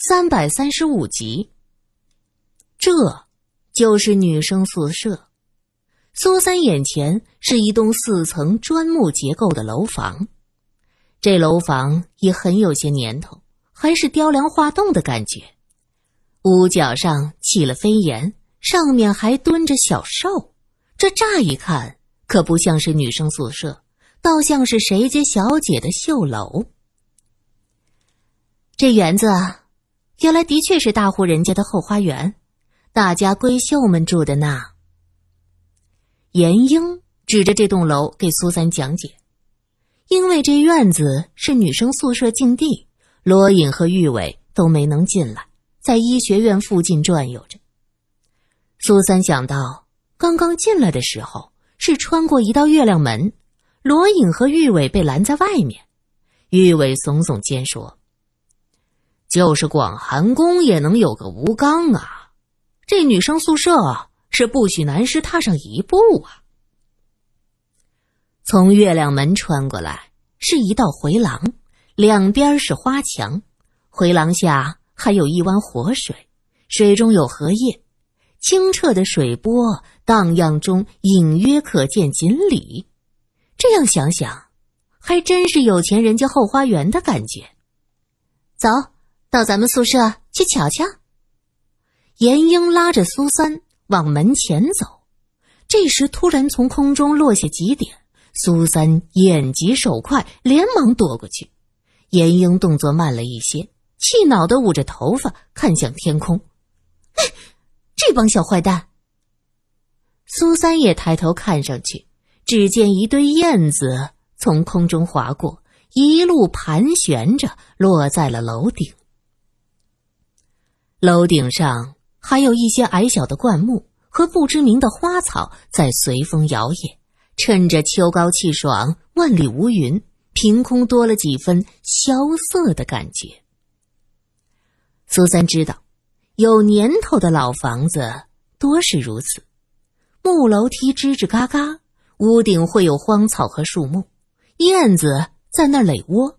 三百三十五集。这，就是女生宿舍。苏三眼前是一栋四层砖木结构的楼房，这楼房也很有些年头，还是雕梁画栋的感觉。屋角上起了飞檐，上面还蹲着小兽。这乍一看可不像是女生宿舍，倒像是谁家小姐的绣楼。这园子。原来的确是大户人家的后花园，大家闺秀们住的呢。严英指着这栋楼给苏三讲解，因为这院子是女生宿舍禁地，罗隐和玉伟都没能进来，在医学院附近转悠着。苏三想到，刚刚进来的时候是穿过一道月亮门，罗隐和玉伟被拦在外面。玉伟耸耸肩说。就是广寒宫也能有个吴刚啊！这女生宿舍是不许男士踏上一步啊。从月亮门穿过来是一道回廊，两边是花墙，回廊下还有一湾活水，水中有荷叶，清澈的水波荡漾中隐约可见锦鲤。这样想想，还真是有钱人家后花园的感觉。走。到咱们宿舍去瞧瞧。严英拉着苏三往门前走，这时突然从空中落下几点，苏三眼疾手快，连忙躲过去。严英动作慢了一些，气恼的捂着头发看向天空：“哎，这帮小坏蛋！”苏三也抬头看上去，只见一堆燕子从空中划过，一路盘旋着落在了楼顶。楼顶上还有一些矮小的灌木和不知名的花草在随风摇曳，趁着秋高气爽、万里无云，凭空多了几分萧瑟的感觉。苏三知道，有年头的老房子多是如此，木楼梯吱吱嘎嘎，屋顶会有荒草和树木，燕子在那垒窝，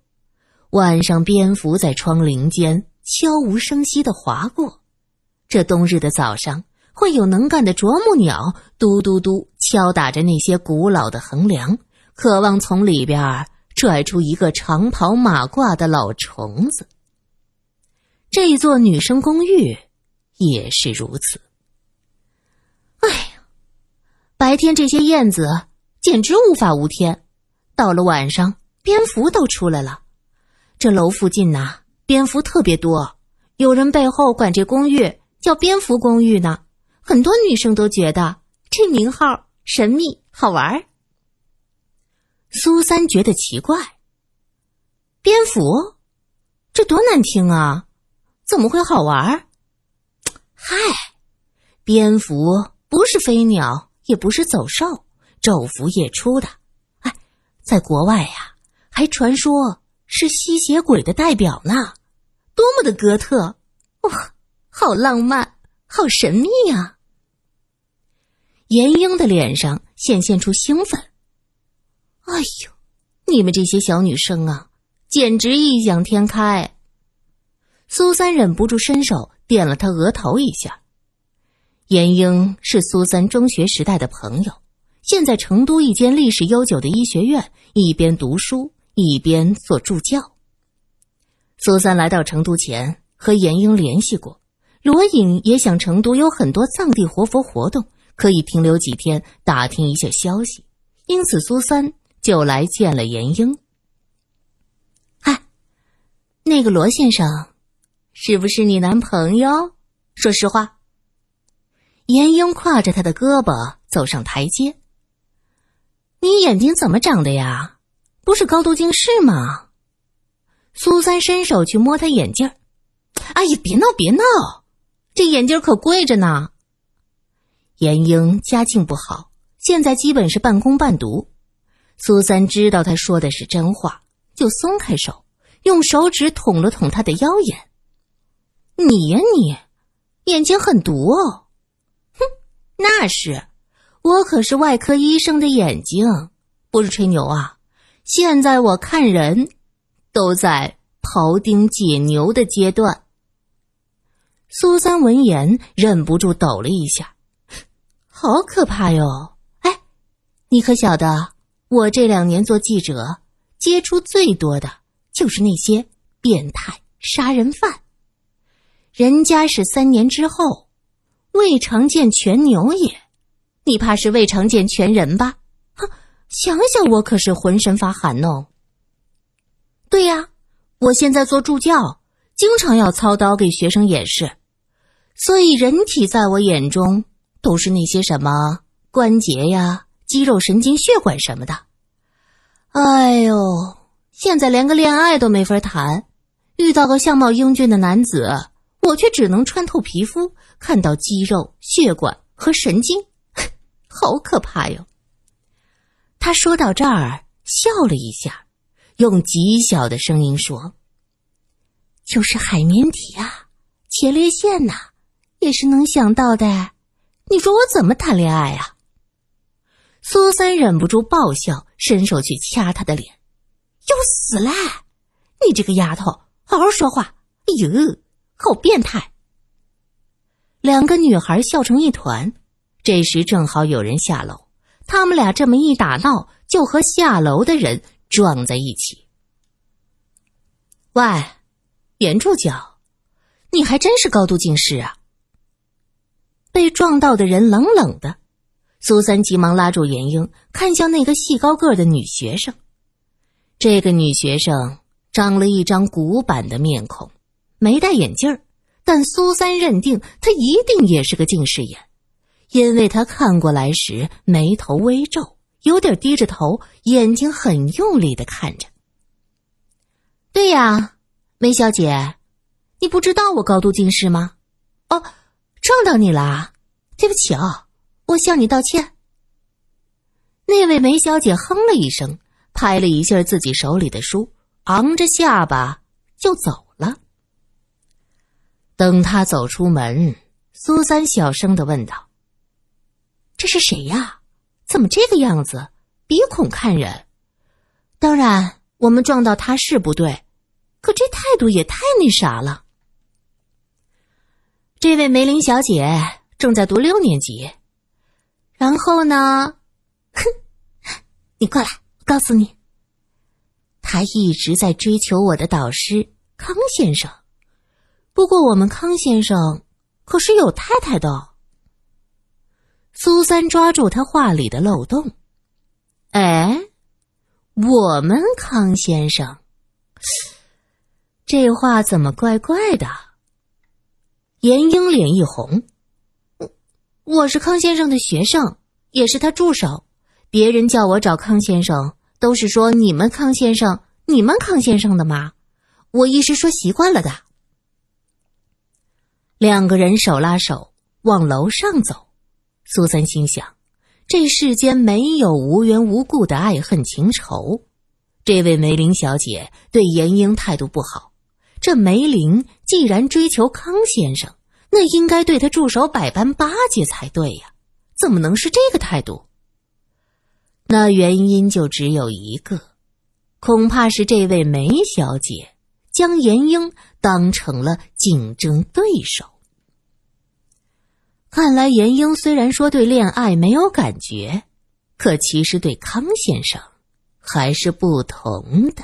晚上蝙蝠在窗棂间。悄无声息的划过，这冬日的早上，会有能干的啄木鸟嘟嘟嘟敲打着那些古老的横梁，渴望从里边拽出一个长袍马褂的老虫子。这座女生公寓也是如此。哎呀，白天这些燕子简直无法无天，到了晚上，蝙蝠都出来了。这楼附近呐。蝙蝠特别多，有人背后管这公寓叫“蝙蝠公寓”呢。很多女生都觉得这名号神秘好玩。苏三觉得奇怪，蝙蝠，这多难听啊！怎么会好玩？嗨，蝙蝠不是飞鸟，也不是走兽，昼伏夜出的。哎，在国外呀，还传说是吸血鬼的代表呢。多么的哥特，哇，好浪漫，好神秘呀！严英的脸上显现出兴奋。哎呦，你们这些小女生啊，简直异想天开。苏三忍不住伸手点了他额头一下。严英是苏三中学时代的朋友，现在成都一间历史悠久的医学院，一边读书一边做助教。苏三来到成都前，和严英联系过。罗隐也想成都有很多藏地活佛活动，可以停留几天打听一下消息。因此，苏三就来见了严英。哎，那个罗先生，是不是你男朋友？说实话。严英挎着他的胳膊走上台阶。你眼睛怎么长的呀？不是高度近视吗？苏三伸手去摸他眼镜哎呀，别闹别闹，这眼镜可贵着呢。严英家境不好，现在基本是半工半读。苏三知道他说的是真话，就松开手，用手指捅了捅他的腰眼。你呀你，眼睛很毒哦。哼，那是，我可是外科医生的眼睛，不是吹牛啊。现在我看人。都在庖丁解牛的阶段，苏三闻言忍不住抖了一下，好可怕哟！哎，你可晓得，我这两年做记者，接触最多的就是那些变态杀人犯。人家是三年之后，未尝见全牛也，你怕是未尝见全人吧？哼，想想我可是浑身发寒哦。对呀，我现在做助教，经常要操刀给学生演示。所以，人体在我眼中都是那些什么关节呀、肌肉、神经、血管什么的。哎呦，现在连个恋爱都没法谈，遇到个相貌英俊的男子，我却只能穿透皮肤看到肌肉、血管和神经，好可怕哟！他说到这儿，笑了一下，用极小的声音说：“就是海绵体啊，前列腺呐。”也是能想到的，你说我怎么谈恋爱啊？苏三忍不住爆笑，伸手去掐他的脸，要死啦！你这个丫头，好好说话！哎呦，好变态！两个女孩笑成一团。这时正好有人下楼，他们俩这么一打闹，就和下楼的人撞在一起。喂，严助教，你还真是高度近视啊！被撞到的人冷冷的，苏三急忙拉住严英，看向那个细高个的女学生。这个女学生长了一张古板的面孔，没戴眼镜，但苏三认定她一定也是个近视眼，因为她看过来时眉头微皱，有点低着头，眼睛很用力的看着。对呀，梅小姐，你不知道我高度近视吗？哦。撞到你了，对不起啊，我向你道歉。那位梅小姐哼了一声，拍了一下自己手里的书，昂着下巴就走了。等他走出门，苏三小声的问道：“这是谁呀？怎么这个样子？鼻孔看人。当然，我们撞到他是不对，可这态度也太那啥了。”这位梅林小姐正在读六年级，然后呢？哼，你过来，我告诉你，她一直在追求我的导师康先生。不过我们康先生可是有太太的。苏三抓住他话里的漏洞，哎，我们康先生，这话怎么怪怪的？严英脸一红，我我是康先生的学生，也是他助手。别人叫我找康先生，都是说你们康先生、你们康先生的吗？我一时说习惯了的。两个人手拉手往楼上走，苏三心想：这世间没有无缘无故的爱恨情仇。这位梅林小姐对严英态度不好。这梅林既然追求康先生，那应该对他助手百般巴结才对呀，怎么能是这个态度？那原因就只有一个，恐怕是这位梅小姐将严英当成了竞争对手。看来严英虽然说对恋爱没有感觉，可其实对康先生还是不同的。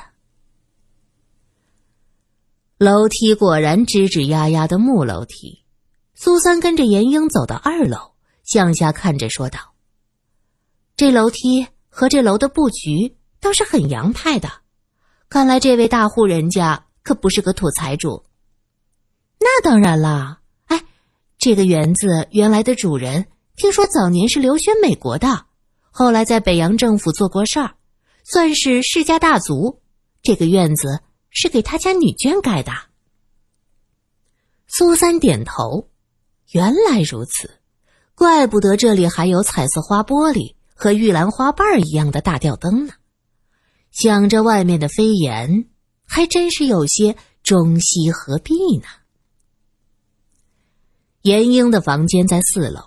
楼梯果然吱吱呀呀的木楼梯，苏三跟着严英走到二楼，向下看着说道：“这楼梯和这楼的布局倒是很洋派的，看来这位大户人家可不是个土财主。”那当然啦，这个园子原来的主人听说早年是留学美国的，后来在北洋政府做过事儿，算是世家大族。这个院子。是给他家女眷盖的。苏三点头，原来如此，怪不得这里还有彩色花玻璃和玉兰花瓣一样的大吊灯呢。想着外面的飞檐，还真是有些中西合璧呢。严英的房间在四楼，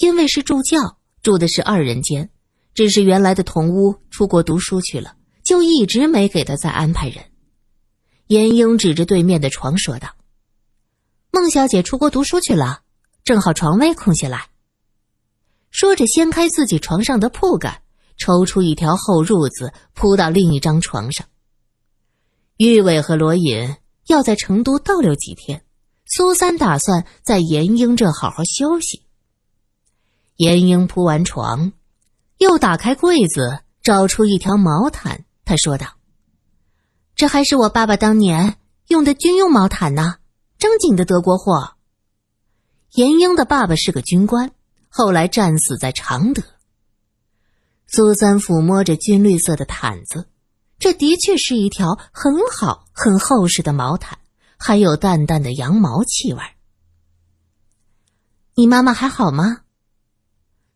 因为是助教，住的是二人间，只是原来的同屋出国读书去了，就一直没给他再安排人。严英指着对面的床说道：“孟小姐出国读书去了，正好床位空下来。说着，掀开自己床上的铺盖，抽出一条厚褥子铺到另一张床上。玉伟和罗隐要在成都逗留几天，苏三打算在严英这好好休息。严英铺完床，又打开柜子，找出一条毛毯。他说道：“这还是我爸爸当年用的军用毛毯呢，正经的德国货。”严英的爸爸是个军官。后来战死在常德。苏三抚摸着军绿色的毯子，这的确是一条很好、很厚实的毛毯，还有淡淡的羊毛气味。你妈妈还好吗？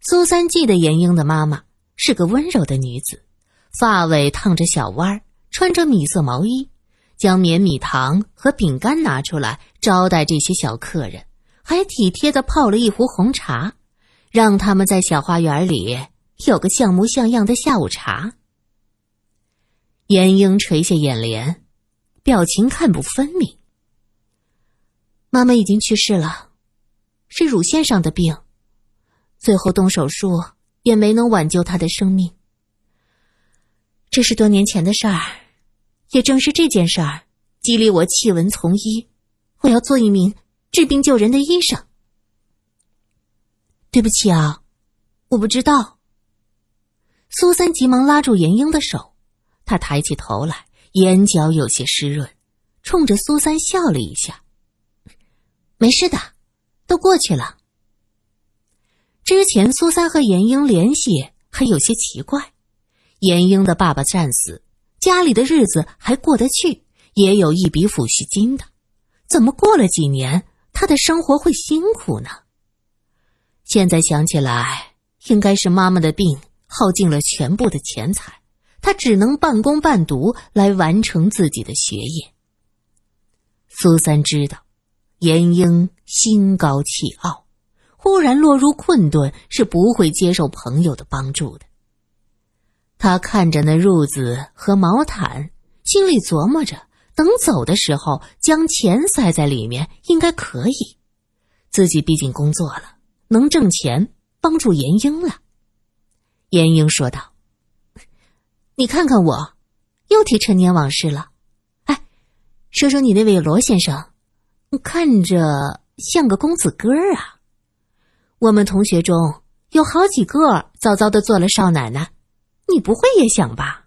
苏三记得严英的妈妈是个温柔的女子，发尾烫着小弯儿，穿着米色毛衣，将绵米糖和饼干拿出来招待这些小客人，还体贴的泡了一壶红茶。让他们在小花园里有个像模像样的下午茶。严英垂下眼帘，表情看不分明。妈妈已经去世了，是乳腺上的病，最后动手术也没能挽救她的生命。这是多年前的事儿，也正是这件事儿激励我弃文从医，我要做一名治病救人的医生。对不起啊，我不知道。苏三急忙拉住严英的手，他抬起头来，眼角有些湿润，冲着苏三笑了一下：“没事的，都过去了。”之前苏三和严英联系还有些奇怪，严英的爸爸战死，家里的日子还过得去，也有一笔抚恤金的，怎么过了几年，他的生活会辛苦呢？现在想起来，应该是妈妈的病耗尽了全部的钱财，他只能半工半读来完成自己的学业。苏三知道，严英心高气傲，忽然落入困顿是不会接受朋友的帮助的。他看着那褥子和毛毯，心里琢磨着，等走的时候将钱塞在里面应该可以。自己毕竟工作了。能挣钱帮助严英了，严英说道：“你看看我，又提陈年往事了。哎，说说你那位罗先生，看着像个公子哥儿啊。我们同学中有好几个早早的做了少奶奶，你不会也想吧？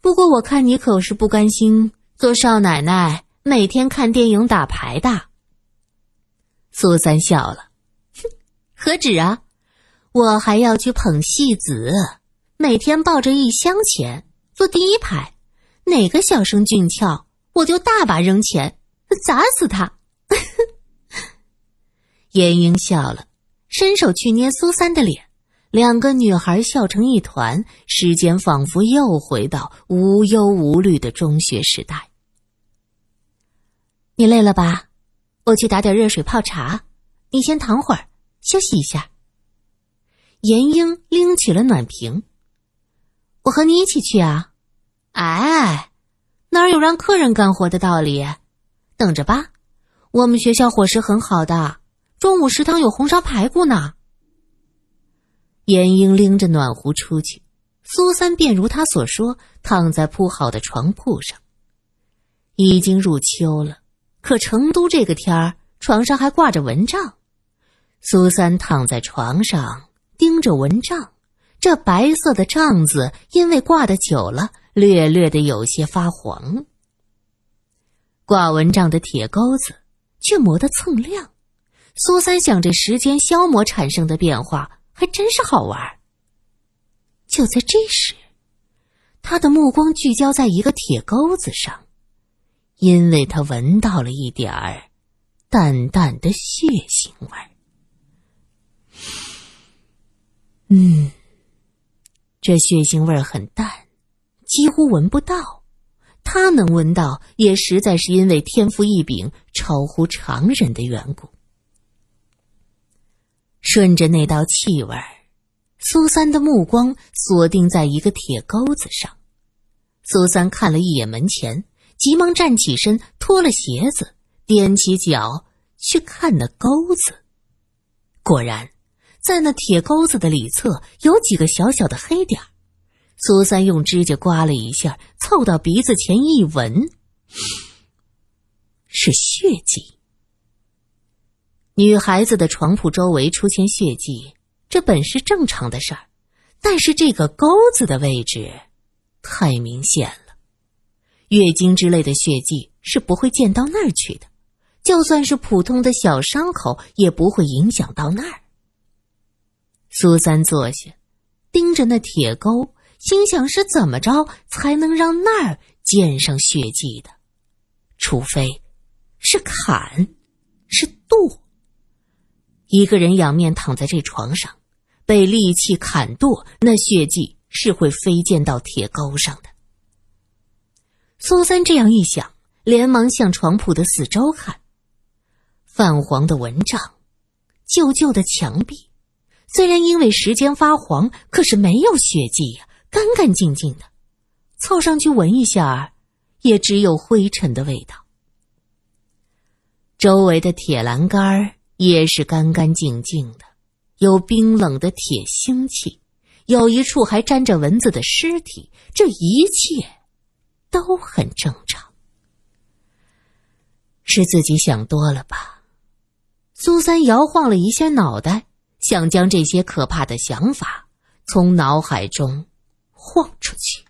不过我看你可是不甘心做少奶奶，每天看电影打牌的。”苏三笑了。哼 何止啊！我还要去捧戏子，每天抱着一箱钱坐第一排，哪个小生俊俏，我就大把扔钱砸死他。严英笑了，伸手去捏苏三的脸，两个女孩笑成一团，时间仿佛又回到无忧无虑的中学时代。你累了吧？我去打点热水泡茶，你先躺会儿。休息一下。严英拎起了暖瓶，我和你一起去啊！哎，哪有让客人干活的道理？等着吧，我们学校伙食很好的，中午食堂有红烧排骨呢。严英拎着暖壶出去，苏三便如他所说，躺在铺好的床铺上。已经入秋了，可成都这个天儿，床上还挂着蚊帐。苏三躺在床上，盯着蚊帐。这白色的帐子因为挂的久了，略略的有些发黄。挂蚊帐的铁钩子却磨得锃亮。苏三想，这时间消磨产生的变化还真是好玩。就在这时，他的目光聚焦在一个铁钩子上，因为他闻到了一点儿淡淡的血腥味儿。嗯，这血腥味儿很淡，几乎闻不到。他能闻到，也实在是因为天赋异禀，超乎常人的缘故。顺着那道气味，苏三的目光锁定在一个铁钩子上。苏三看了一眼门前，急忙站起身，脱了鞋子，踮起脚去看那钩子。果然，在那铁钩子的里侧有几个小小的黑点儿苏三用指甲刮了一下，凑到鼻子前一闻，是血迹。女孩子的床铺周围出现血迹，这本是正常的事儿，但是这个钩子的位置太明显了。月经之类的血迹是不会溅到那儿去的，就算是普通的小伤口，也不会影响到那儿。苏三坐下，盯着那铁钩。心想是怎么着才能让那儿溅上血迹的？除非是砍，是剁。一个人仰面躺在这床上，被利器砍剁，那血迹是会飞溅到铁钩上的。苏三这样一想，连忙向床铺的四周看，泛黄的蚊帐，旧旧的墙壁，虽然因为时间发黄，可是没有血迹呀。干干净净的，凑上去闻一下，也只有灰尘的味道。周围的铁栏杆也是干干净净的，有冰冷的铁腥气，有一处还沾着蚊子的尸体。这一切都很正常，是自己想多了吧？苏三摇晃了一下脑袋，想将这些可怕的想法从脑海中。晃出去。